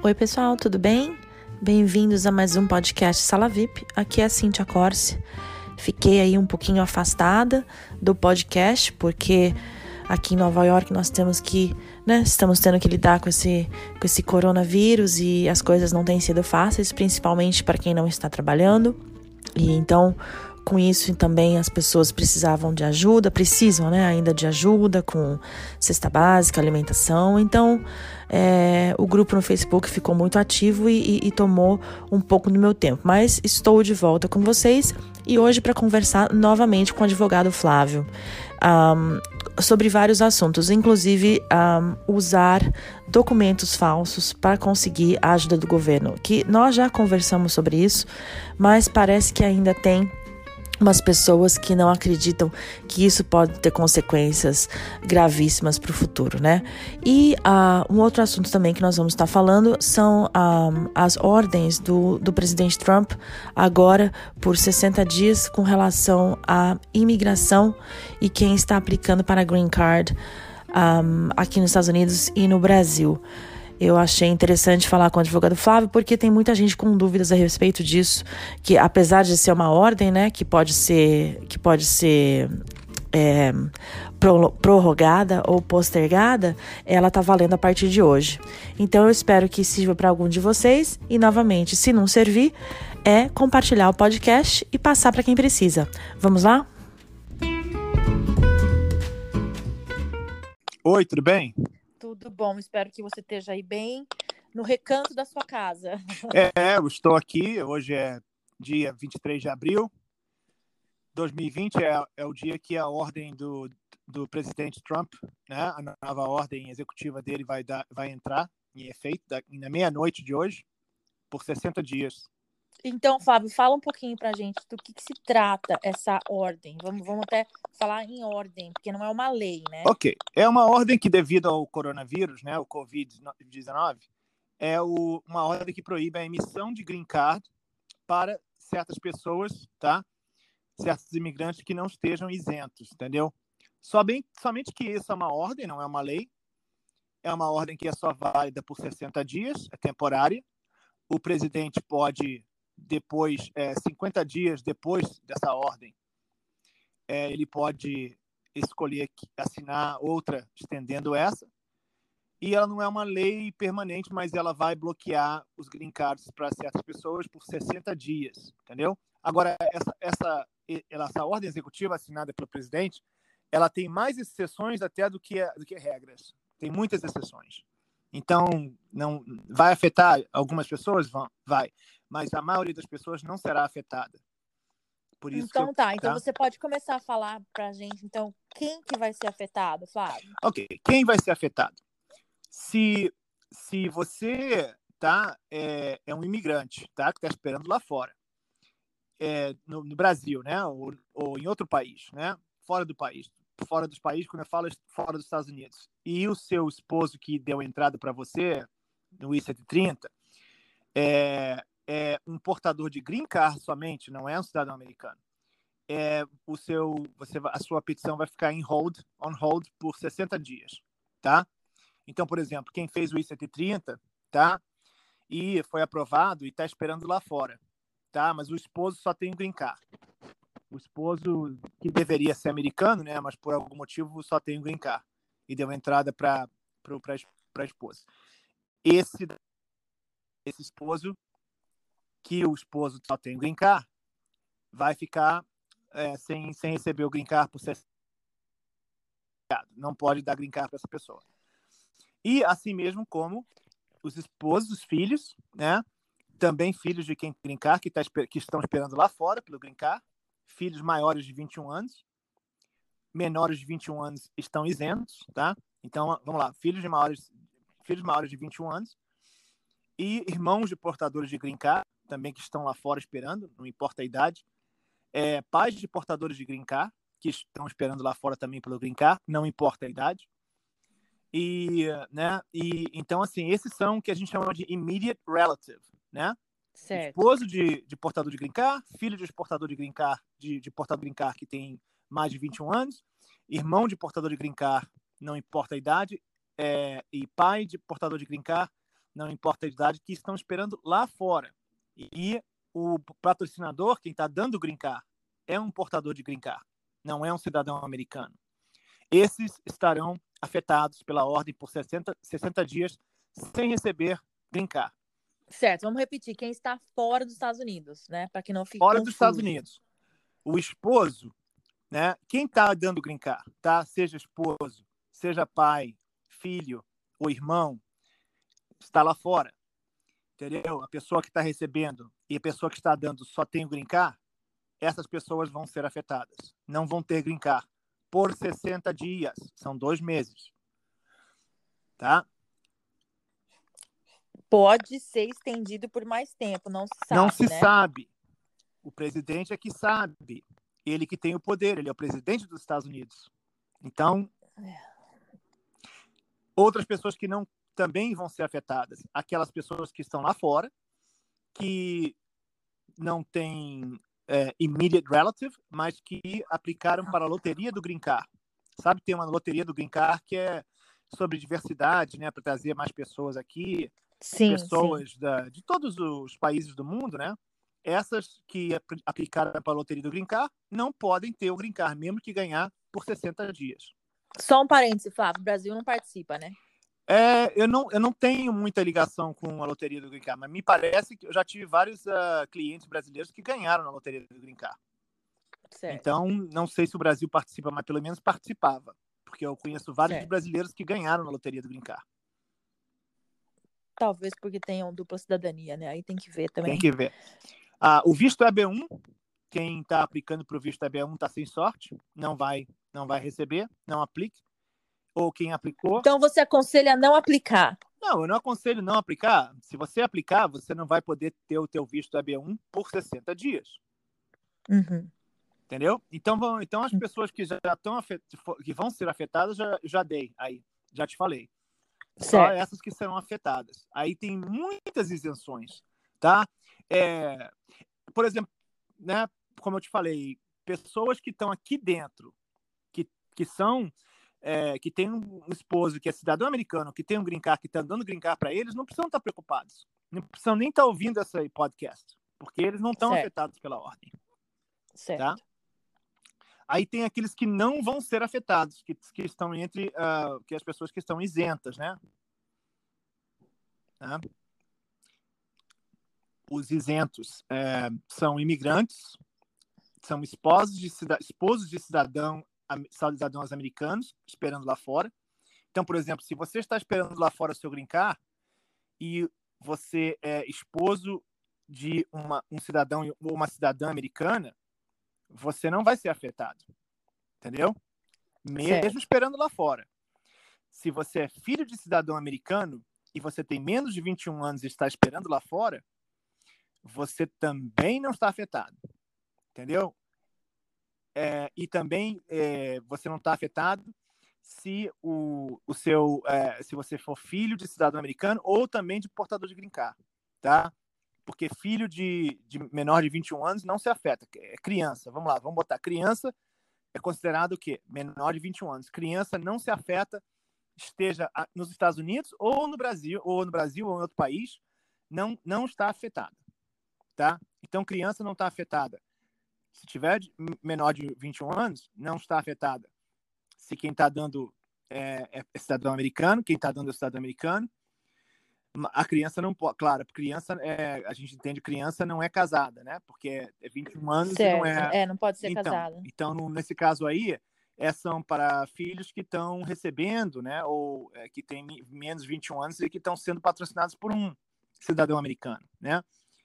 Oi, pessoal, tudo bem? Bem-vindos a mais um podcast Sala VIP. Aqui é a Cintia Corse. Fiquei aí um pouquinho afastada do podcast porque aqui em Nova York nós temos que, né, estamos tendo que lidar com esse com esse coronavírus e as coisas não têm sido fáceis, principalmente para quem não está trabalhando. E então com isso também as pessoas precisavam de ajuda, precisam né, ainda de ajuda com cesta básica, alimentação. Então é, o grupo no Facebook ficou muito ativo e, e, e tomou um pouco do meu tempo. Mas estou de volta com vocês e hoje para conversar novamente com o advogado Flávio. Um, sobre vários assuntos, inclusive um, usar documentos falsos para conseguir a ajuda do governo. Que nós já conversamos sobre isso, mas parece que ainda tem umas pessoas que não acreditam que isso pode ter consequências gravíssimas para o futuro, né? E uh, um outro assunto também que nós vamos estar falando são uh, as ordens do, do presidente Trump agora por 60 dias com relação à imigração e quem está aplicando para a Green Card um, ah, aqui nos Estados Unidos e no Brasil. Eu achei interessante falar com o advogado Flávio, porque tem muita gente com dúvidas a respeito disso, que apesar de ser uma ordem, né, que pode ser, que pode ser é, prorrogada ou postergada, ela está valendo a partir de hoje. Então eu espero que sirva para algum de vocês e novamente, se não servir, é compartilhar o podcast e passar para quem precisa. Vamos lá? Oi, tudo bem? Tudo bom, espero que você esteja aí bem no recanto da sua casa. É, eu estou aqui, hoje é dia 23 de abril. 2020 é, é o dia que a ordem do, do presidente Trump, né, a nova ordem executiva dele vai, dar, vai entrar em efeito na meia-noite de hoje, por 60 dias. Então, Fábio, fala um pouquinho para a gente do que, que, se trata essa ordem. Vamos, vamos até falar em ordem, porque não é uma lei, né? Ok. É uma ordem que, devido ao coronavírus, né, o Covid-19, é o, uma ordem que proíbe a emissão de green card para certas pessoas, tá? Certos imigrantes que não estejam isentos, entendeu? Somente, somente que isso é uma ordem, não é uma lei. É uma ordem que é só válida por 60 dias, é temporária. O presidente pode depois, é, 50 dias depois dessa ordem, é, ele pode escolher assinar outra estendendo essa. E ela não é uma lei permanente, mas ela vai bloquear os green cards para certas pessoas por 60 dias, entendeu? Agora, essa, essa, essa ordem executiva assinada pelo presidente, ela tem mais exceções até do que, do que regras. Tem muitas exceções. Então, não vai afetar algumas pessoas? Vai mas a maioria das pessoas não será afetada. Por isso então eu, tá, então tá? você pode começar a falar para a gente, então, quem que vai ser afetado, Flávio? Ok, quem vai ser afetado? Se, se você tá, é, é um imigrante tá, que está esperando lá fora, é, no, no, Brasil, né, ou, ou em outro país, né, fora do país, fora dos países, quando eu falo fora dos Estados Unidos, e o seu esposo que deu entrada para você no I-130, é, é um portador de green card somente, não é um cidadão americano, é, o seu, você, a sua petição vai ficar em hold, on hold por 60 dias, tá? Então, por exemplo, quem fez o I-130, tá? E foi aprovado e está esperando lá fora, tá? Mas o esposo só tem green card. O esposo, que deveria ser americano, né? Mas por algum motivo só tem green card. E deu entrada para a esposa. Esse, esse esposo que o esposo só tem green card, vai ficar é, sem, sem receber o green card por ser não pode dar green card para essa pessoa. E assim mesmo como os esposos, os filhos, né? Também filhos de quem green card, que, tá, que estão esperando lá fora pelo green card, filhos maiores de 21 anos, menores de 21 anos estão isentos, tá? Então, vamos lá, filhos de maiores, filhos maiores de 21 anos e irmãos de portadores de green card também que estão lá fora esperando, não importa a idade. É, pais de portadores de green card, que estão esperando lá fora também pelo green card, não importa a idade. E, né, e então, assim, esses são o que a gente chama de immediate relative, né? Certo. Esposo de, de portador de green card, filho de portador de green card, de, de portador de green card que tem mais de 21 anos, irmão de portador de green card, não importa a idade, é, e pai de portador de green card, não importa a idade, que estão esperando lá fora. E o patrocinador, quem está dando o green card, é um portador de green card, não é um cidadão americano. Esses estarão afetados pela ordem por 60, 60 dias sem receber green card. Certo, vamos repetir. Quem está fora dos Estados Unidos, né? Para que não fique. Fora confuso. dos Estados Unidos. O esposo, né? Quem está dando green card, tá? Seja esposo, seja pai, filho ou irmão, está lá fora. Entendeu? A pessoa que está recebendo e a pessoa que está dando só tem o green card, essas pessoas vão ser afetadas. Não vão ter green card por 60 dias. São dois meses. Tá? Pode ser estendido por mais tempo, não se sabe. Não se né? sabe. O presidente é que sabe. Ele que tem o poder, ele é o presidente dos Estados Unidos. Então, outras pessoas que não também vão ser afetadas, aquelas pessoas que estão lá fora, que não têm é, immediate relative, mas que aplicaram para a loteria do Green Card. Sabe, tem uma loteria do Green Card que é sobre diversidade, né, para trazer mais pessoas aqui, sim, pessoas sim. Da, de todos os países do mundo, né? Essas que aplicaram para a loteria do Green Card não podem ter o Green Card, mesmo que ganhar por 60 dias. Só um parêntese, Flávio, o Brasil não participa, né? É, eu não, eu não tenho muita ligação com a loteria do Green Card, mas me parece que eu já tive vários uh, clientes brasileiros que ganharam na loteria do Green Card. Certo. Então, não sei se o Brasil participa, mas pelo menos participava, porque eu conheço vários certo. brasileiros que ganharam na loteria do Green Card. Talvez porque tenham dupla cidadania, né? Aí tem que ver também. Tem que ver. Ah, o visto EB1, quem está aplicando para o visto EB1 está sem sorte, não vai, não vai receber, não aplique. Ou quem aplicou. Então você aconselha não aplicar? Não, eu não aconselho não aplicar. Se você aplicar, você não vai poder ter o teu visto EB1 por 60 dias. Uhum. Entendeu? Então, vão, então as pessoas que já estão que vão ser afetadas, já, já dei aí, já te falei. Só certo. essas que serão afetadas. Aí tem muitas isenções, tá? É, por exemplo, né, como eu te falei, pessoas que estão aqui dentro, que, que são, é, que tem um esposo que é cidadão americano, que tem um green card, que está dando green card para eles, não precisam estar preocupados. Não precisam nem estar ouvindo essa podcast, porque eles não estão afetados pela ordem. Certo. Tá? Aí tem aqueles que não vão ser afetados, que, que estão entre uh, que as pessoas que estão isentas, né? Tá? Os isentos é, são imigrantes, são esposos de, cida esposos de cidadão, cidadãos americanos esperando lá fora. Então, por exemplo, se você está esperando lá fora o seu green card e você é esposo de uma, um cidadão ou uma cidadã americana, você não vai ser afetado. Entendeu? Mesmo Certo. esperando lá fora. Se você é filho de cidadão americano e você tem menos de 21 anos e está esperando lá fora, você também não está afetado. Entendeu? É, e também é, você não está afetado se o, o seu é, se você for filho de cidadão americano ou também de portador de green card, tá? Porque filho de, de menor de 21 anos não se afeta, é criança. Vamos lá, vamos botar criança é considerado o quê? Menor de 21 anos. Criança não se afeta, esteja nos Estados Unidos ou no Brasil, ou no Brasil ou em outro país, não não está afetada, tá? Então criança não está afetada. Se tiver menor de 21 anos, não está afetada. Se quem está dando é, é, cidadão americano, quem está dando é cidadão americano, a criança não pode, claro, criança é, a gente entende criança não é casada, né? Porque é 21 anos certo. e não é. É, não pode ser então, casada. Então, no, nesse caso aí, é, são para filhos que estão recebendo, né? Ou é, que têm menos de 21 anos e que estão sendo patrocinados por um cidadão americano, né?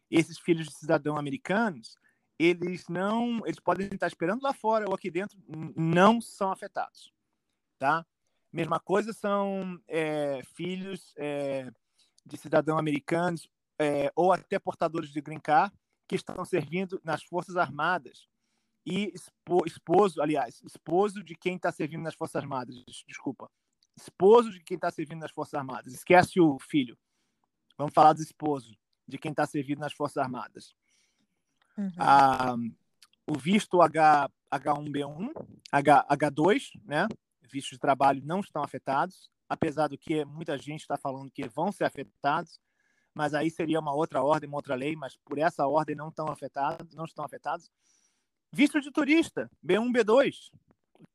Esses filhos de cidadão americanos, eles não, eles podem estar esperando lá fora ou aqui dentro, não são afetados, tá? Mesma coisa são é, filhos é, de cidadãos americanos é, ou até portadores de green card que estão servindo nas Forças Armadas e esposo, aliás, esposo de quem está servindo nas Forças Armadas, desculpa, esposo de quem está servindo nas Forças Armadas, esquece o filho, vamos falar do esposo de quem está servindo nas Forças Armadas. Uhum. Ah, o visto H, H1B1, H, H2, né? Vistos de trabalho não estão afetados. apesar do que muita gente está falando que vão ser afetados, mas aí seria uma outra ordem, uma outra lei, mas por essa ordem não estão afetados, não estão afetados. Visto de turista, B1, B2,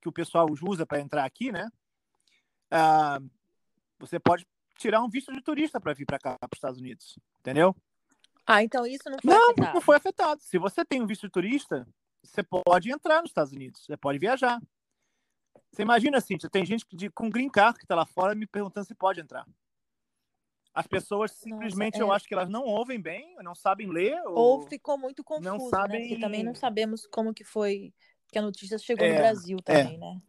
que o pessoal usa para entrar aqui, né? Ah, você pode tirar um visto de turista para vir para cá, para os Estados Unidos, entendeu? Ah, então isso não foi não, afetado. Não foi afetado. Se você tem um visto de turista, você pode entrar nos Estados Unidos, você pode viajar. Você imagina, Cíntia, tem gente de, com green card que está lá fora me perguntando se pode entrar. As pessoas simplesmente, Nossa, é... eu acho que elas não ouvem bem, não sabem ler. Ou, ou ficou muito confuso, não né? sabem... né? Porque também não sabemos como que foi, que a notícia chegou é, no Brasil também, é, né?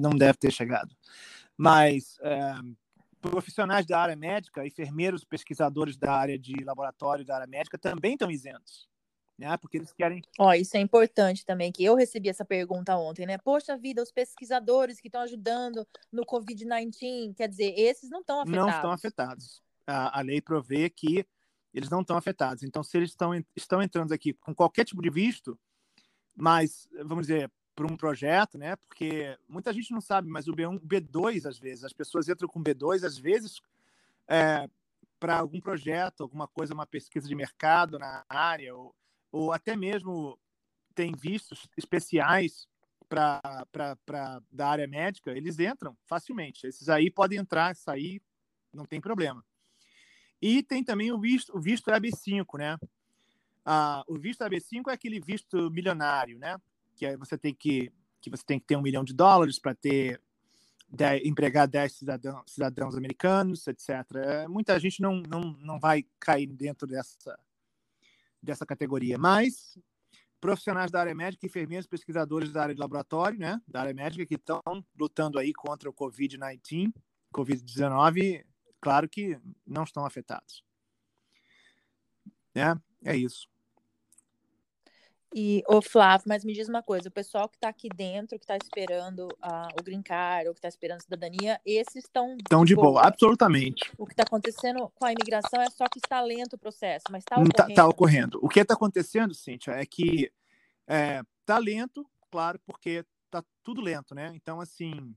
Não deve ter chegado. Mas é, profissionais da área médica, enfermeiros, pesquisadores da área de laboratório da área médica também estão isentos. Né? Porque eles querem. Ó, isso é importante também, que eu recebi essa pergunta ontem, né? Poxa vida, os pesquisadores que estão ajudando no Covid-19, quer dizer, esses não estão afetados. Não estão afetados. A, a lei provê que eles não estão afetados. Então, se eles estão, estão entrando aqui com qualquer tipo de visto, mas, vamos dizer, para um projeto, né? Porque muita gente não sabe, mas o B1, B2 às vezes, as pessoas entram com B2 às vezes é, para algum projeto, alguma coisa, uma pesquisa de mercado na área, ou, ou até mesmo tem vistos especiais para da área médica, eles entram facilmente. Esses aí podem entrar, sair, não tem problema. E tem também o visto, o visto EB5, né? Ah, o visto EB5 é aquele visto milionário, né? Que você tem que que você tem que ter um milhão de dólares para ter de, empregar 10 cidadãos, cidadãos americanos, etc. É, muita gente não, não, não vai cair dentro dessa, dessa categoria, mas profissionais da área médica, enfermeiros, pesquisadores da área de laboratório, né, da área médica, que estão lutando aí contra o Covid-19, Covid-19, claro que não estão afetados. É, é isso. E, o Flávio, mas me diz uma coisa, o pessoal que está aqui dentro, que está esperando uh, o green card, ou que está esperando a cidadania, esses estão Estão de boa. boa. absolutamente. O que está acontecendo com a imigração é só que está lento o processo, mas está ocorrendo. Está tá ocorrendo. O que está acontecendo, Cíntia, é que está é, tá lento, claro, porque está tudo lento, né? Então, assim,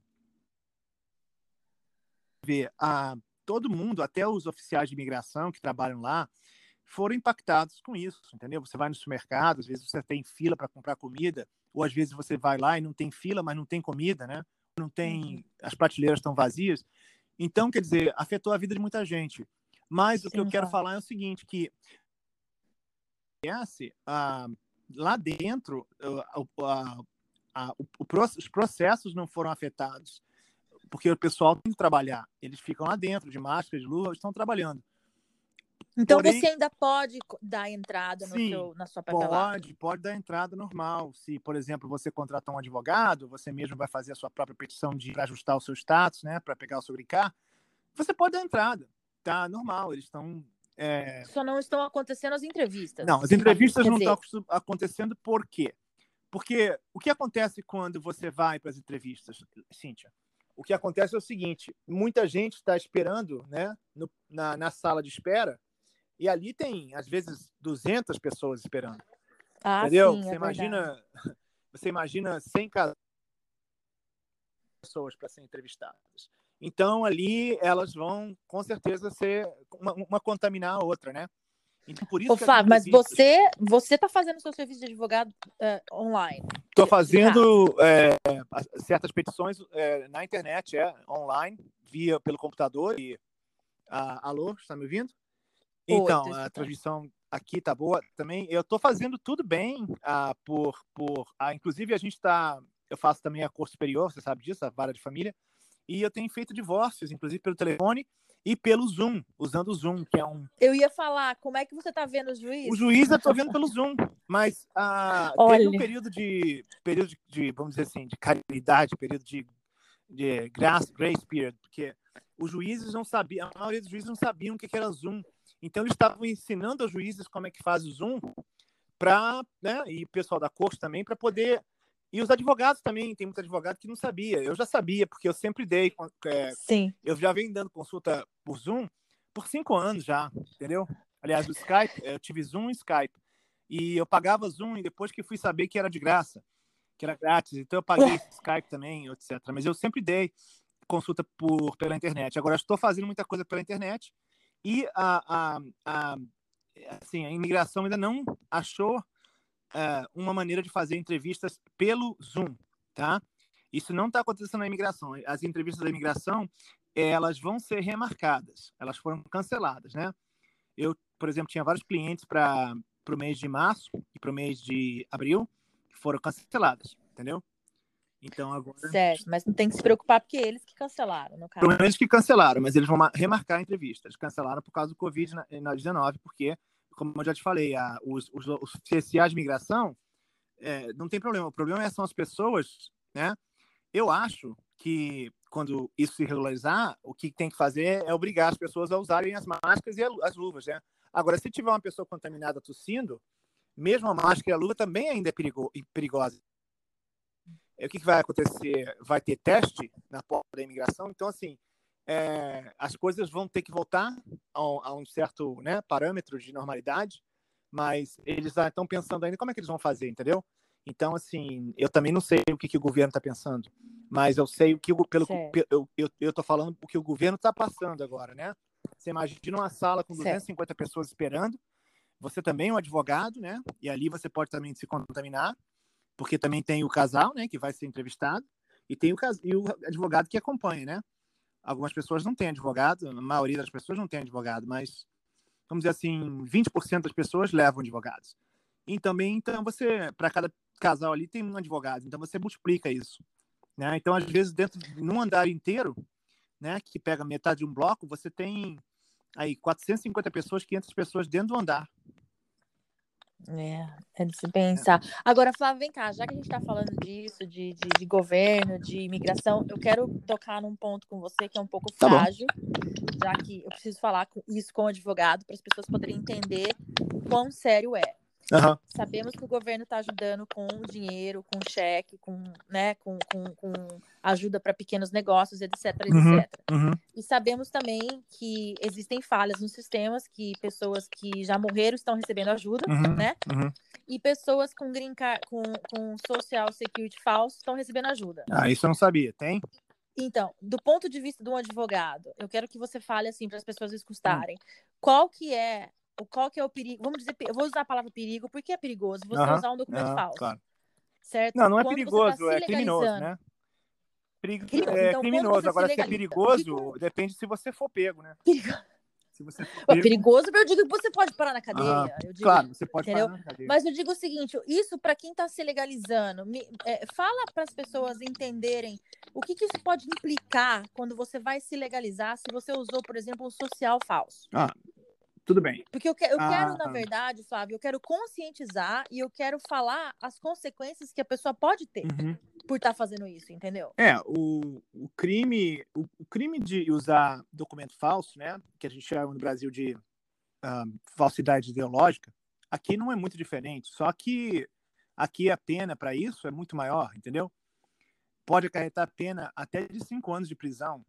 ver a todo mundo, até os oficiais de imigração que trabalham lá, foram impactados com isso, entendeu? Você vai no supermercado, às vezes você tem fila para comprar comida, ou às vezes você vai lá e não tem fila, mas não tem comida, né? Não tem, uhum. as prateleiras estão vazias. Então, quer dizer, afetou a vida de muita gente. Mas Sim, o que eu quero falar é o seguinte, que ah, lá dentro, ah, ah, os processos não foram afetados, porque o pessoal tem que trabalhar. Eles ficam lá dentro, de máscara, de luva, estão trabalhando. Então Porém, você ainda pode dar entrada no sim, seu, na sua papelada? Pode, pode dar entrada normal. Se, por exemplo, você contratar um advogado, você mesmo vai fazer a sua própria petição de ajustar o seu status, né, para pegar o seu brincar, você pode dar entrada, tá? Normal, eles estão é... Só não estão acontecendo as entrevistas. Não, as entrevistas não estão acontecendo por quê? Porque o que acontece quando você vai para as entrevistas, Cíntia? O que acontece é o seguinte: muita gente está esperando né, no, na, na sala de espera e ali tem, às vezes, 200 pessoas esperando. Ah, entendeu? Sim, você, é imagina, você imagina 100 pessoas para serem entrevistadas. Então, ali elas vão, com certeza, ser uma, uma contaminar a outra, né? Então, por isso Ô, Fábio, mas você você está fazendo seu serviço de advogado uh, online? Estou fazendo é, certas petições é, na internet, é, online, via pelo computador. E, uh, alô, está me ouvindo? Então, a transmissão aqui tá boa também. Eu estou fazendo tudo bem, ah, por, por ah, inclusive a gente está, eu faço também a cor superior, você sabe disso, a vara de família, e eu tenho feito divórcios, inclusive pelo telefone e pelo Zoom, usando o Zoom, que é um. Eu ia falar, como é que você está vendo o juiz? O juiz eu estou vendo pelo Zoom, mas ah, teve um período de, período de, de, vamos dizer assim, de caridade, período de, de grace, grace period, porque os juízes não sabiam, a maioria dos juízes não sabiam o que era Zoom. Então, eles estavam ensinando aos juízes como é que faz o Zoom, para, né, e o pessoal da corte também, para poder. E os advogados também, tem muito advogado que não sabia. Eu já sabia, porque eu sempre dei. É, Sim. Eu já venho dando consulta por Zoom por cinco anos já, entendeu? Aliás, o Skype, eu tive Zoom e Skype. E eu pagava Zoom e depois que fui saber que era de graça, que era grátis. Então eu paguei Skype também, etc. Mas eu sempre dei. consulta por, pela internet. Agora, estou fazendo muita coisa pela internet e a, a, a, assim, a imigração ainda não achou uh, uma maneira de fazer entrevistas pelo Zoom, tá? Isso não está acontecendo na imigração. As entrevistas da imigração, elas vão ser remarcadas. Elas foram canceladas, né? Eu, por exemplo, tinha vários clientes para o mês de março e para o mês de abril que foram canceladas, entendeu? Então agora. Certo, mas não tem que se preocupar porque eles que cancelaram, no caso. Pelo menos que cancelaram, mas eles vão remarcar a entrevista. Eles cancelaram por causa do Covid-19, porque, como eu já te falei, a, os, os, os CSA de migração é, não tem problema. O problema é, são as pessoas, né? Eu acho que quando isso se regularizar, o que tem que fazer é obrigar as pessoas a usarem as máscaras e as luvas, né? Agora, se tiver uma pessoa contaminada tossindo, mesmo a máscara e a luva também ainda é perigo, perigosa. O que, que, vai acontecer? Vai ter teste na porta da imigração, então, assim, é, as coisas vão ter que voltar a, a um certo né, parâmetro de normalidade, mas eles estão pensando ainda como é que eles vão fazer, entendeu? Então, assim, eu também não sei o que, que o governo está pensando, mas eu sei o que, pelo eu, eu, eu falando o que o governo está passando agora, né? Você imagina uma sala com 250 certo. pessoas esperando, você também é um advogado, né? E ali você pode também se contaminar, porque também tem o casal, né, que vai ser entrevistado, e tem o, e o advogado que acompanha, né? Algumas pessoas não têm advogado, a maioria das pessoas não tem advogado, mas vamos dizer assim, 20% das pessoas levam advogados. E também, então, você, para cada casal ali, tem um advogado, então você multiplica isso. Né? Então, às vezes, dentro, num andar inteiro, né, que pega metade de um bloco, você tem aí 450 pessoas, 500 pessoas dentro do andar. É, é de se pensar. Agora, Flávio, vem cá, já que a gente está falando disso, de, de, de, governo, de imigração, eu quero tocar num ponto com você que é um pouco tá frágil, já que eu preciso falar isso com o advogado para as pessoas poderem entender quão sério é. Uhum. Sabemos que o governo está ajudando com dinheiro, com cheque, com, né, com, com, com ajuda para pequenos negócios, etc, etc. Uhum. Uhum. E sabemos também que existem falhas nos sistemas, que pessoas que já morreram estão recebendo ajuda, uhum. né? Uhum. E pessoas com green card, com, com social security falso estão recebendo ajuda. Ah, isso eu não sabia. Tem? Então, do ponto de vista de um advogado, eu quero que você fale assim para as pessoas escutarem. Qual que é qual que é o perigo? Vamos dizer, eu vou usar a palavra perigo, porque é perigoso você usar um documento falso. Claro. Certo? Não, não é Quando tá perigoso, tá é criminoso, né? Perigo, é então, criminoso. Agora, se é perigoso, depende se você for pego, né? Perigo... Se você for pego... perigoso, eu digo que você pode parar na cadeia. Digo, claro, você pode entendeu? parar na cadeia. Mas eu digo o seguinte: isso para quem está se legalizando, me, é, fala para as pessoas entenderem o que, que, isso pode implicar quando você vai se legalizar se você usou, por exemplo, um social falso. Ah, tudo bem. Porque eu, que, eu ah, quero, na verdade, Flávio, eu quero conscientizar e eu quero falar as consequências que a pessoa pode ter uhum. por estar tá fazendo isso, entendeu? É, o, o crime o, o, crime de usar documento falso, né, que a gente chama no Brasil de ah, falsidade ideológica, aqui não é muito diferente, só que aqui a pena para isso é muito maior, entendeu? Pode acarretar pena até de cinco anos de prisão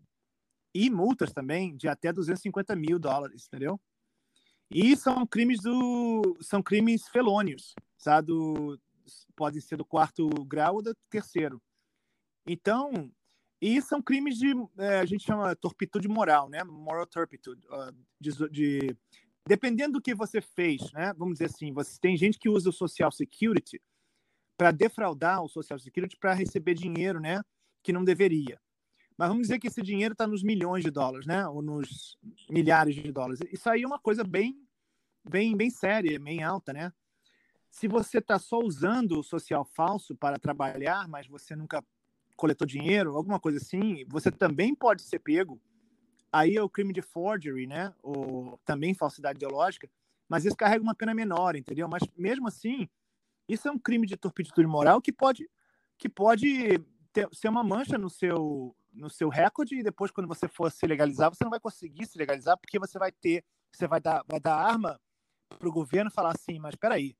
e multas também de até 250 mil dólares, entendeu? E são crimes do são crimes felônios, sabe? Do, podem ser do quarto grau ou do terceiro. Então, e são crimes de é, a gente chama torpitude moral, né? Moral turpitude, de, de, dependendo do que você fez, né? Vamos dizer assim, você tem gente que usa o social security para defraudar o social security para receber dinheiro, né? Que não deveria. Mas vamos dizer que esse dinheiro está nos milhões de dólares, né? Ou nos milhares de dólares. Isso aí é uma coisa bem, bem, bem séria, bem alta, né? Se você está só usando o social falso para trabalhar, mas você nunca coletou dinheiro, alguma coisa assim, você também pode ser pego. Aí é o crime de forgery, né? Ou também falsidade ideológica, mas isso carrega uma pena menor, entendeu? Mas mesmo assim, isso é um crime de turpitude moral que pode que pode ter, ser uma mancha no seu no seu recorde e depois quando você for se legalizar, você não vai conseguir se legalizar porque você vai ter, você vai dar, vai dar arma para o governo falar assim, mas espera aí,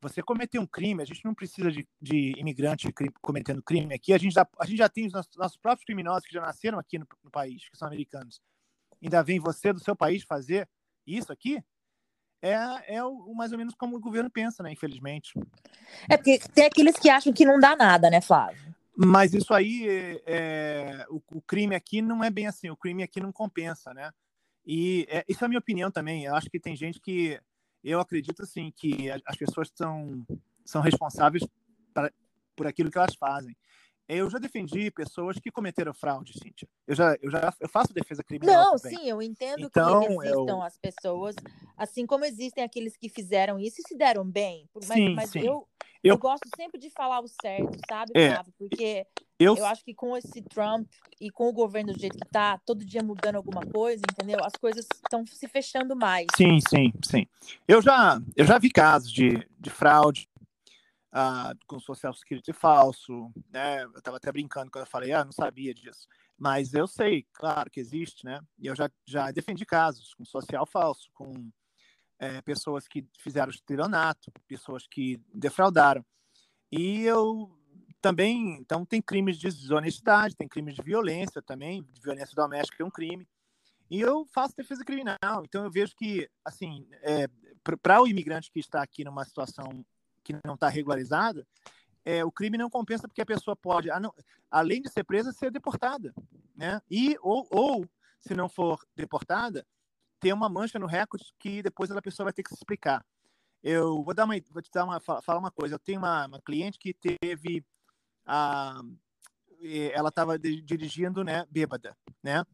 você cometeu um crime, a gente não precisa de, de imigrante cometendo crime aqui, a gente já, a gente já tem os nossos, nossos próprios criminosos que já nasceram aqui no, no, país, que são americanos. Ainda vem você do seu país fazer isso aqui? É, é o, mais ou menos como o governo pensa, né? Infelizmente. É porque tem aqueles que acham que não dá nada, né, Flávio? Mas isso aí, é, é o, o, crime aqui não é bem assim. O crime aqui não compensa, né? E é, isso é a minha opinião também. Eu acho que tem gente que eu acredito assim que as pessoas são são responsáveis pra, por aquilo que elas fazem. Eu já defendi pessoas que cometeram fraude, Cíntia. Eu já, eu já eu faço defesa criminal. Não, também. sim, eu entendo então, que existam eu... as pessoas, assim como existem aqueles que fizeram isso e se deram bem. Mas, sim, mas sim. Eu, eu, eu gosto sempre de falar o certo, sabe, é, Flávio? Porque eu... eu acho que com esse Trump e com o governo do jeito que tá, todo dia mudando alguma coisa, entendeu? As coisas estão se fechando mais. Sim, sim, sim. Eu já, eu já vi casos de, de fraude ah, com social security falso, né? Eu estava até brincando quando eu falei, ah, não sabia disso. Mas eu sei, claro que existe, né? E eu já, já defendi casos com social falso, com é, pessoas que fizeram estelionato, pessoas que defraudaram. E eu também, então tem crimes de desonestidade, tem crimes de violência também, violência doméstica é um crime. E eu faço defesa criminal, então eu vejo que, assim, é, para o imigrante que está aqui numa situação que não está regularizada, é, o crime não compensa porque a pessoa pode, além de ser presa, ser deportada, né? E ou, ou se não for deportada, ter uma mancha no recorde que depois a pessoa vai ter que se explicar. Eu vou dar uma, vou te dar uma, falar uma coisa. Eu tenho uma, uma cliente que teve a, ela estava dirigindo, né, bêbada, né?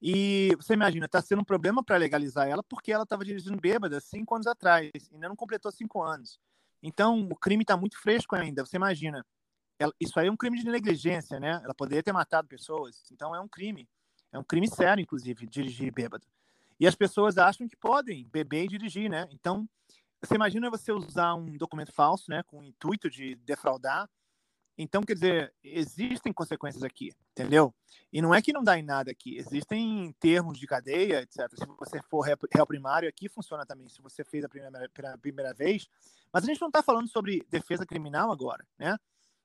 E você imagina, está sendo um problema para legalizar ela porque ela estava dirigindo bêbada cinco anos atrás, ainda não completou cinco anos. Então, o crime está muito fresco ainda. Você imagina, ela, isso aí é um crime de negligência, né? Ela poderia ter matado pessoas. Então, é um crime. É um crime sério, inclusive, dirigir bêbado. E as pessoas acham que podem beber e dirigir, né? Então, você imagina você usar um documento falso, né? Com o intuito de defraudar. Então, quer dizer, existem consequências aqui, entendeu? E não é que não dá em nada aqui. Existem termos de cadeia, etc. Se você for réu primário, aqui funciona também. Se você fez a primeira, primeira vez, mas a gente não está falando sobre defesa criminal agora, né?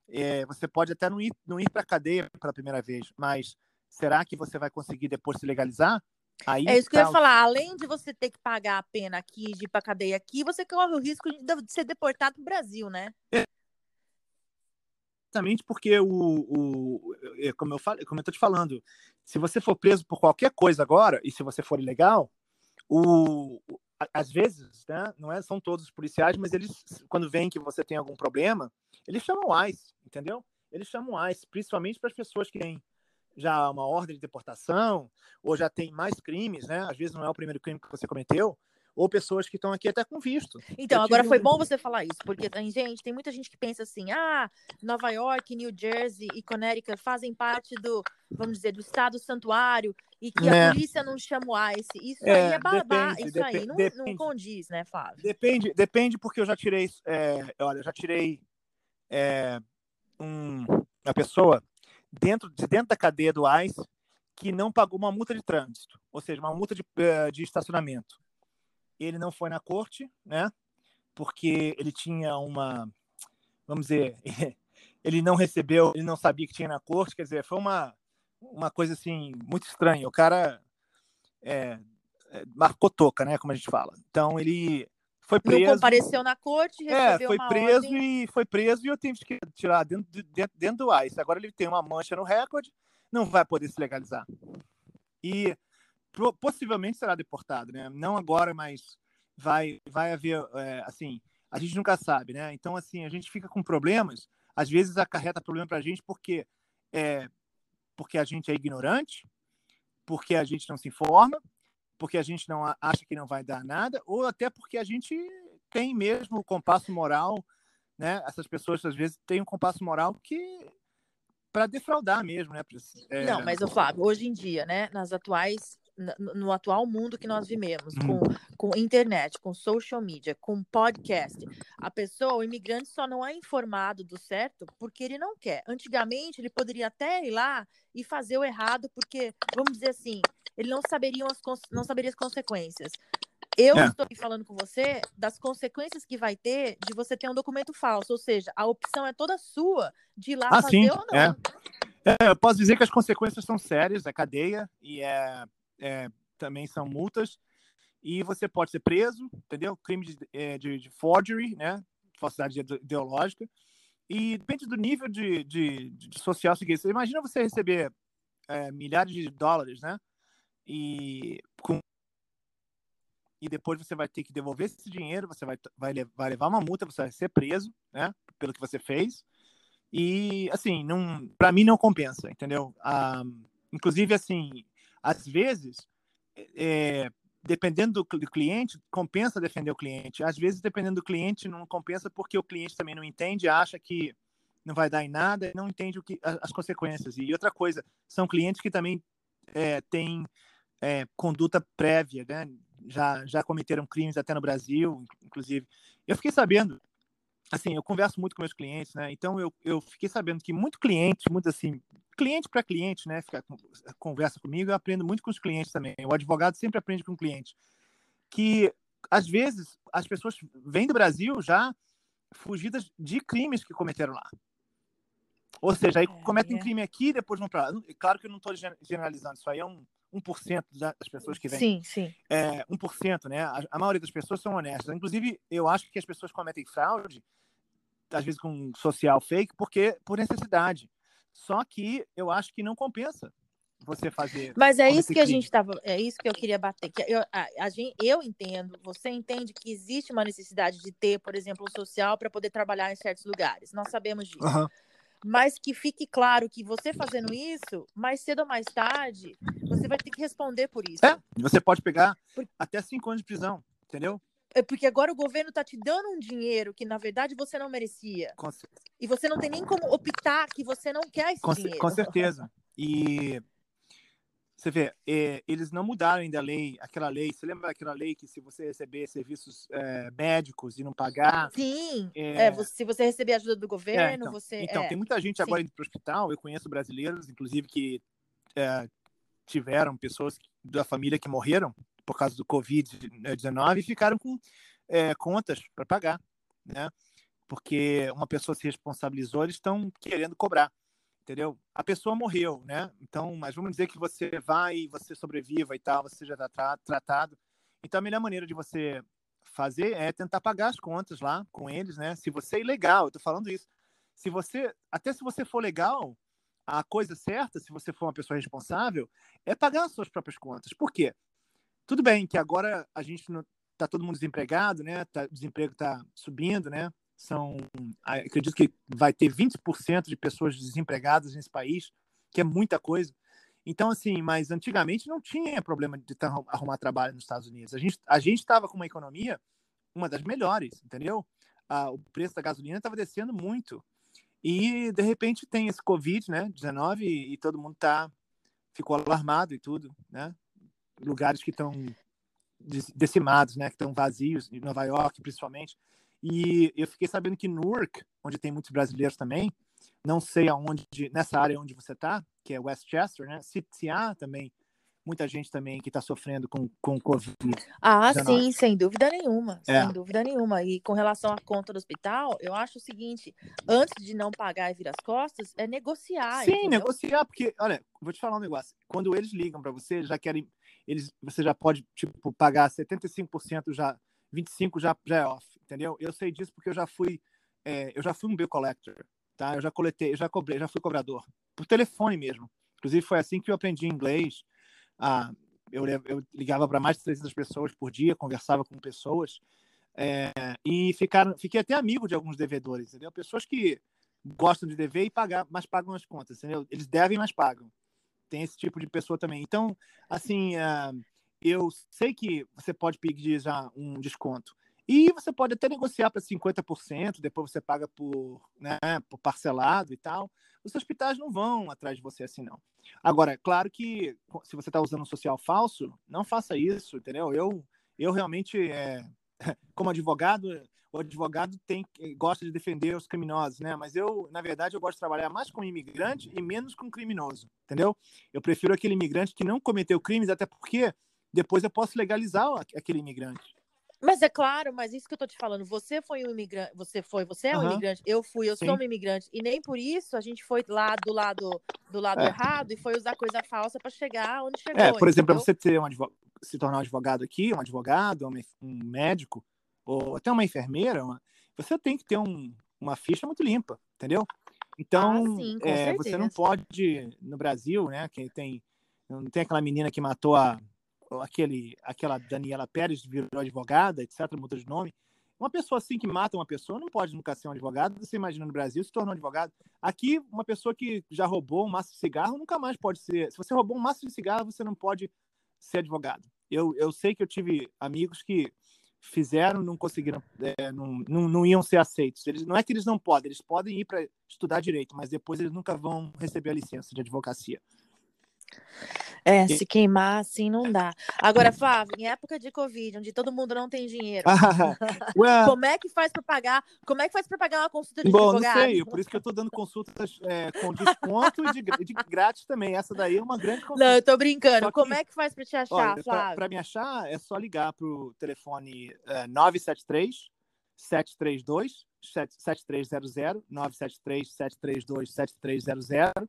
É, você pode até não ir, não ir para a cadeia pela primeira vez, mas será que você vai conseguir depois se legalizar? Aí é isso que eu ia tá falar. Além de você ter que pagar a pena aqui, de ir para cadeia aqui, você corre o risco de ser deportado para o Brasil, né? É. Exatamente porque o, o, é, como eu falei, como eu tô te falando, se você for preso por qualquer coisa agora e se você for ilegal, o, às vezes, né, não é, são todos os policiais, mas eles, quando veem que você tem algum problema, eles chamam o ICE, entendeu? Eles chamam o ICE, principalmente para as pessoas que têm já uma ordem de deportação, ou já tem mais crimes, né? Às vezes não é o primeiro crime que você cometeu, ou pessoas que estão aqui até com visto. Então, agora foi bom você falar isso, porque, gente, tem muita gente que pensa assim, ah, Nova York, New Jersey e Connecticut fazem parte do, vamos dizer, do estado santuário, e que a polícia não chama o ICE. Isso é, aí é babá, depende, isso aí não, não, condiz, né, Flávio? Depende, depende porque eu já tirei, é, olha, eu já tirei é, um, uma pessoa dentro, de dentro da cadeia do ICE que não pagou uma multa de trânsito, ou seja, uma multa de, eh, de estacionamento ele não foi na corte, né? Porque ele tinha uma, vamos dizer, ele não recebeu, ele não sabia que tinha na corte, quer dizer, foi uma, uma coisa assim muito estranha. O cara é, é, marcou toca, né? Como a gente fala. Então ele foi preso. Não compareceu na corte, é, recebeu é, foi preso ordem. e foi preso e eu tive que tirar dentro, dentro, dentro do ICE. Agora ele tem uma mancha no recorde, não vai poder se legalizar. E possivelmente será deportado, né? Não agora, mas vai, vai haver, é, assim, a gente nunca sabe, né? Então, assim, a gente fica com problemas, às vezes acarreta problema para a gente porque, é, porque a gente é ignorante, porque a gente não se informa, porque a gente não acha que não vai dar nada, ou até porque a gente tem mesmo o compasso moral, né? Essas pessoas às vezes têm um compasso moral que para defraudar mesmo, né? É... Não, mas o Flávio, hoje em dia, né, nas atuais no atual mundo que nós vivemos, com, uhum. com internet, com social media, com podcast, a pessoa, o imigrante só não é informado do certo porque ele não quer. Antigamente, ele poderia até ir lá e fazer o errado, porque, vamos dizer assim, ele não saberia as, não saberia as consequências. Eu é. estou falando com você das consequências que vai ter de você ter um documento falso, ou seja, a opção é toda sua de ir lá ah, fazer sim. ou não. É. É, eu posso dizer que as consequências são sérias, é cadeia e é é, também são multas. E você pode ser preso, entendeu? Crime de, é, de, de forgery, né? Falsidade ideológica. E depende do nível de, de, de social seguinte. Você imagina você receber é, milhares de dólares, né? E com e depois você vai ter que devolver esse dinheiro, você vai, vai, vai levar uma multa, você vai ser preso, né, pelo que você fez. E, assim, não, para mim não compensa, entendeu? Ah, inclusive, assim, às vezes, é, dependendo do, cliente, compensa defender o cliente. Às vezes, dependendo do cliente, não compensa porque o cliente também não entende, acha que não vai dar em nada, não entende o que, as consequências. E outra coisa, são clientes que também é, têm é, conduta prévia, né? já, já cometeram crimes até no Brasil, inclusive. Eu fiquei sabendo, assim, eu converso muito com meus clientes, né? Então eu, eu fiquei sabendo que muito cliente, muito assim, cliente para cliente, né? Fica, conversa comigo, eu aprendo muito com os clientes também. O advogado sempre aprende com o cliente. Que às vezes as pessoas vêm do Brasil já fugidas de crimes que cometeram lá. Ou seja, aí é, cometem é. crime aqui e depois vão para lá. Claro que eu não estou generalizando, isso aí é um, 1% das pessoas que vêm. Sim, sim. É, 1%, né? A, a maioria das pessoas são honestas. Inclusive, eu acho que as pessoas cometem fraude, às vezes com social fake, porque por necessidade. Só que eu acho que não compensa você fazer. Mas é isso que crime. a gente estava, é isso que eu queria bater. Que eu, a, a gente, eu entendo, você entende que existe uma necessidade de ter, por exemplo, o social para poder trabalhar em certos lugares. Nós sabemos disso. Uhum mas que fique claro que você fazendo isso, mais cedo ou mais tarde, você vai ter que responder por isso. É, você pode pegar até cinco anos de prisão, entendeu? É porque agora o governo está te dando um dinheiro que, na verdade, você não merecia. Com... E você não tem nem como optar que você não quer esse com, dinheiro. Com certeza. E você vê, é, eles não mudaram ainda a lei, aquela lei. Você lembra daquela lei que se você receber serviços é, médicos e não pagar. Sim. É, é você, se você receber ajuda do governo, então, você. Então, é, tem muita gente agora indo para o hospital. Eu conheço brasileiros, inclusive, que é, tiveram pessoas da família que morreram por causa do Covid-19 e ficaram com é, contas para pagar, né? Porque uma pessoa se responsabilizou, eles estão querendo cobrar entendeu? A pessoa morreu, né? Então, mas vamos dizer que você vai você sobreviva e tal, você já está tra tratado. Então, a melhor maneira de você fazer é tentar pagar as contas lá com eles, né? Se você é ilegal, eu tô falando isso. Se você, até se você for legal, a coisa certa, se você for uma pessoa responsável, é pagar as suas próprias contas. Por quê? Tudo bem que agora a gente não tá todo mundo desempregado, né? Tá, o desemprego está subindo, né? São, acredito que vai ter 20% de pessoas desempregadas nesse país, que é muita coisa. Então, assim, mas antigamente não tinha problema de arrumar trabalho nos Estados Unidos. A gente a estava com uma economia uma das melhores, entendeu? Ah, o preço da gasolina estava descendo muito. E de repente tem esse Covid, né, 19 e, e todo mundo tá ficou alarmado e tudo, né? Lugares que estão decimados, né, que estão vazios, em Nova York principalmente. E eu fiquei sabendo que Newark, onde tem muitos brasileiros também, não sei aonde, nessa área onde você está, que é Westchester, né? Se, se há também muita gente também que está sofrendo com, com Covid. Ah, sim, sem dúvida nenhuma, é. sem dúvida nenhuma. E com relação à conta do hospital, eu acho o seguinte: antes de não pagar e vir as costas, é negociar. Sim, entendeu? negociar, porque, olha, vou te falar um negócio. Quando eles ligam para você, já querem, eles, você já pode tipo pagar 75% já 25 já, já é off, entendeu? Eu sei disso porque eu já fui, é, eu já fui um bill collector, tá? Eu já coletei, eu já cobrei, já fui cobrador por telefone mesmo. Inclusive foi assim que eu aprendi inglês. Ah, eu, eu ligava para mais de 300 pessoas por dia, conversava com pessoas é, e ficaram, fiquei até amigo de alguns devedores, entendeu? Pessoas que gostam de dever e pagar, mas pagam as contas, entendeu? Eles devem, mas pagam. Tem esse tipo de pessoa também. Então, assim, uh, eu sei que você pode pedir já um desconto. E você pode até negociar para 50%, depois você paga por, né, por parcelado e tal. Os hospitais não vão atrás de você assim, não. Agora, é claro que se você está usando um social falso, não faça isso, entendeu? Eu, eu realmente, é, como advogado, o advogado tem, gosta de defender os criminosos, né? Mas eu, na verdade, eu gosto de trabalhar mais com imigrante e menos com criminoso, entendeu? Eu prefiro aquele imigrante que não cometeu crimes, até porque depois eu posso legalizar aquele imigrante. Mas é claro, mas isso que eu tô te falando, você foi um imigrante, você foi, você é um uhum. imigrante, eu fui, eu Sim. sou um imigrante, e nem por isso a gente foi lá do lado do lado é. errado e foi usar coisa falsa para chegar onde chegou. É, por exemplo, você ter um se tornar um advogado aqui, um advogado, um médico, ou até uma enfermeira, uma, você tem que ter um, uma ficha muito limpa, entendeu? Então, ah, sim, é, você não pode no Brasil, né? Que tem não tem aquela menina que matou a aquele aquela Daniela Pérez virou advogada, etc, mudou de nome. Uma pessoa assim que mata uma pessoa não pode nunca ser um advogado. Você imagina no Brasil se tornou um advogado. Aqui, uma pessoa que já roubou um maço de cigarro nunca mais pode ser. Se você roubou um maço de cigarro, você não pode ser advogado. Eu, eu sei que eu tive amigos que fizeram, não conseguiram, é, não, não, não, iam ser aceitos. Eles, não é que eles não podem, eles podem ir para estudar direito, mas depois eles nunca vão receber a licença de advocacia. É, se queimar assim não dá. Agora, Flávio, em época de Covid, onde todo mundo não tem dinheiro, como é que faz para pagar? Como é que faz para pagar uma consulta de Bom, advogado? não sei, por isso que eu estou dando consultas é, com desconto e de, de, grátis também. Essa daí é uma grande consulta. Não, eu tô brincando. Que, como é que faz para te achar, olha, Flávio? Para me achar, é só ligar pro telefone é, 973 732 7300 973 732 7300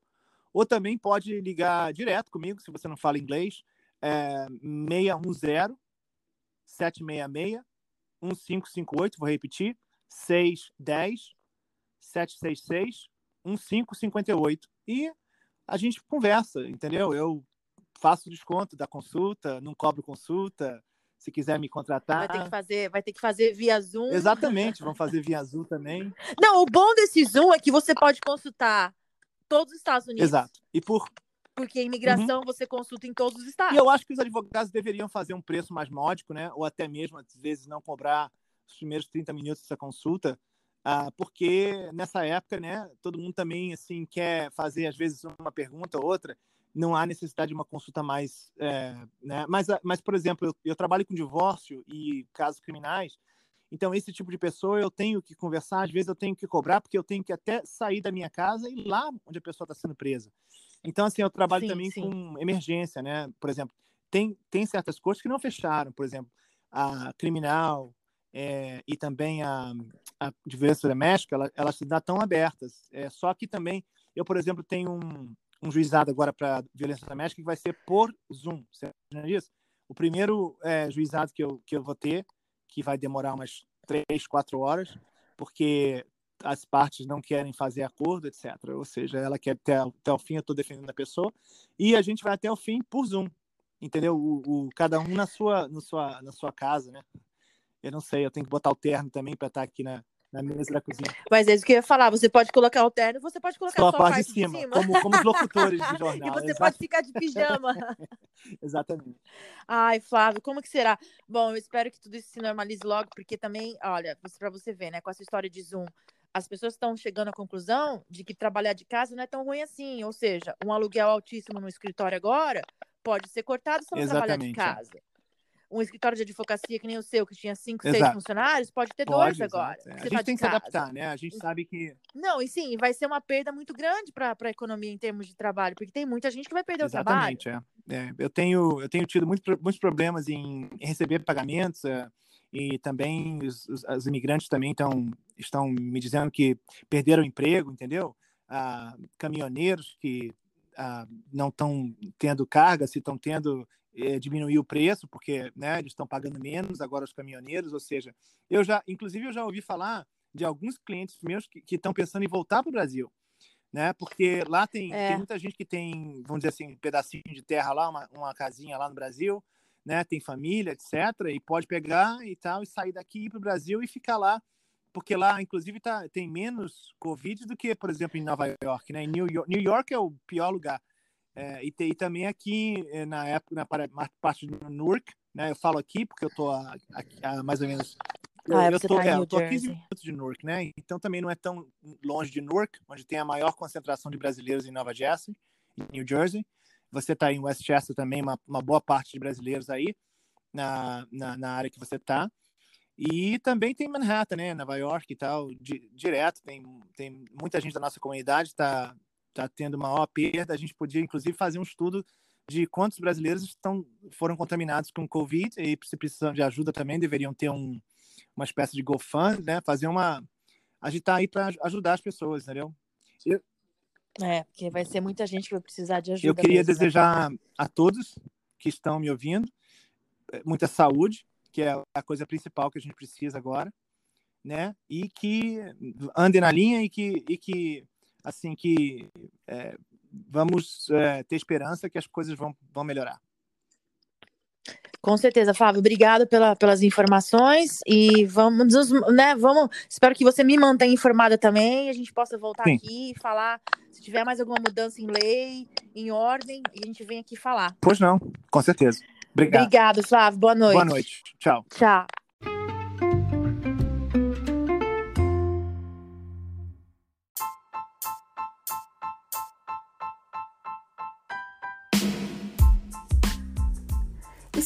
ou também pode ligar direto comigo, se você não fala inglês, é 610 766 1558, vou repetir, 610 766 1558. E a gente conversa, entendeu? Eu faço desconto da consulta, não cobro consulta. Se quiser me contratar. Vai ter que fazer, vai ter que fazer via Zoom. Exatamente, vamos fazer via Zoom também. Não, o bom desse Zoom é que você pode consultar todos os Estados Unidos. Exato. E por porque imigração uhum. você consulta em todos os estados. E eu acho que os advogados deveriam fazer um preço mais módico, né? Ou até mesmo, às vezes, não cobrar os primeiros 30 minutos dessa consulta, ah, porque nessa época, né, todo mundo também, assim, quer fazer, às vezes, uma pergunta ou outra, não há necessidade de uma consulta mais, é, né? Mas, mas, por exemplo, eu, eu trabalho com divórcio e casos criminais, então, esse tipo de pessoa eu tenho que conversar, às vezes eu tenho que cobrar, porque eu tenho que até sair da minha casa e ir lá onde a pessoa está sendo presa. Então, assim, eu trabalho sim, também sim. com emergência, né? Por exemplo, tem, tem certas coisas que não fecharam, por exemplo, a criminal é, e também a, a de violência doméstica, ela, elas ainda estão abertas. É, só que também, eu, por exemplo, tenho um, um juizado agora para violência doméstica que vai ser por Zoom, você disso? O primeiro é, juizado que eu, que eu vou ter que vai demorar umas três, quatro horas, porque as partes não querem fazer acordo, etc. Ou seja, ela quer até, até o fim, eu estou defendendo a pessoa, e a gente vai até o fim por Zoom, entendeu? O, o, cada um na sua, na, sua, na sua casa, né? Eu não sei, eu tenho que botar o terno também para estar aqui na, na mesa da cozinha. Mas é isso que eu ia falar, você pode colocar o terno, você pode colocar só a parte, de cima, de cima. Como, como os locutores de jornal. e você pode ficar de pijama. Exatamente. Ai, Flávio, como que será? Bom, eu espero que tudo isso se normalize logo, porque também, olha, para você ver, né, com essa história de Zoom, as pessoas estão chegando à conclusão de que trabalhar de casa não é tão ruim assim, ou seja, um aluguel altíssimo no escritório agora pode ser cortado se não trabalhar de é. Um escritório de advocacia que nem o seu, que tinha cinco, exato. seis funcionários, pode ter pode, dois agora. É. A gente tá tem que se adaptar, né? A gente sabe que. Não, e sim, vai ser uma perda muito grande para a economia em termos de trabalho, porque tem muita gente que vai perder Exatamente, o trabalho. É. é. eu, tenho, eu tenho tido muito, muitos problemas em, receber pagamentos. É, e também os, os, os, imigrantes também estão estão me dizendo que perderam o emprego, entendeu? Ah, caminhoneiros que ah, não estão tendo carga, se estão tendo é, diminuir o preço, porque né, eles estão pagando menos agora os caminhoneiros, ou seja, eu já, inclusive, eu já ouvi falar de alguns clientes meus que estão pensando em voltar para o Brasil, né? Porque lá tem, é. tem, muita gente que tem, vamos dizer assim, um pedacinho de terra lá, uma, uma casinha lá no Brasil, né? Tem família, etc. E pode pegar e tal e sair daqui para o Brasil e ficar lá, porque lá, inclusive, tá, tem menos Covid do que, por exemplo, em Nova York, né? Em New York, New York é o pior lugar é, e, e, também aqui eh, na época, na parte de Newark, né? Eu falo aqui porque eu tô a, a, a mais ou menos. Ah, eu, eu, tô, tá é, eu tô a 15 minutos de Newark, né? Então também não é tão longe de Newark, onde tem a maior concentração de brasileiros em Nova Jersey, em New Jersey. Você está em Westchester também, uma, uma boa parte de brasileiros aí na, na, na área que você está. E também tem Manhattan, né? Nova York e tal, di, direto. Tem, tem muita gente da nossa comunidade está está tendo maior perda. A gente podia, inclusive, fazer um estudo de quantos brasileiros estão, foram contaminados com Covid e se precisam de ajuda também, deveriam ter um, uma espécie de GoFund, né? Fazer uma... A gente está aí para ajudar as pessoas, entendeu? Eu... É, porque vai ser muita gente que vai precisar de ajuda. Eu queria mesmo, né? desejar né? a todos que estão me ouvindo muita saúde, que é a coisa principal que a gente precisa agora. né? E que ande na linha e que, e que assim, que é, vamos é, ter esperança que as coisas vão, vão melhorar. Com certeza, Flávio. Obrigado pela, pelas informações e vamos, né? Vamos. Espero que você me mantenha informada também e a gente possa voltar Sim. aqui e falar se tiver mais alguma mudança em lei, em ordem, e a gente vem aqui falar. Pois não, com certeza. Obrigado. Obrigado, Flávio. Boa noite. Boa noite. Tchau. Tchau.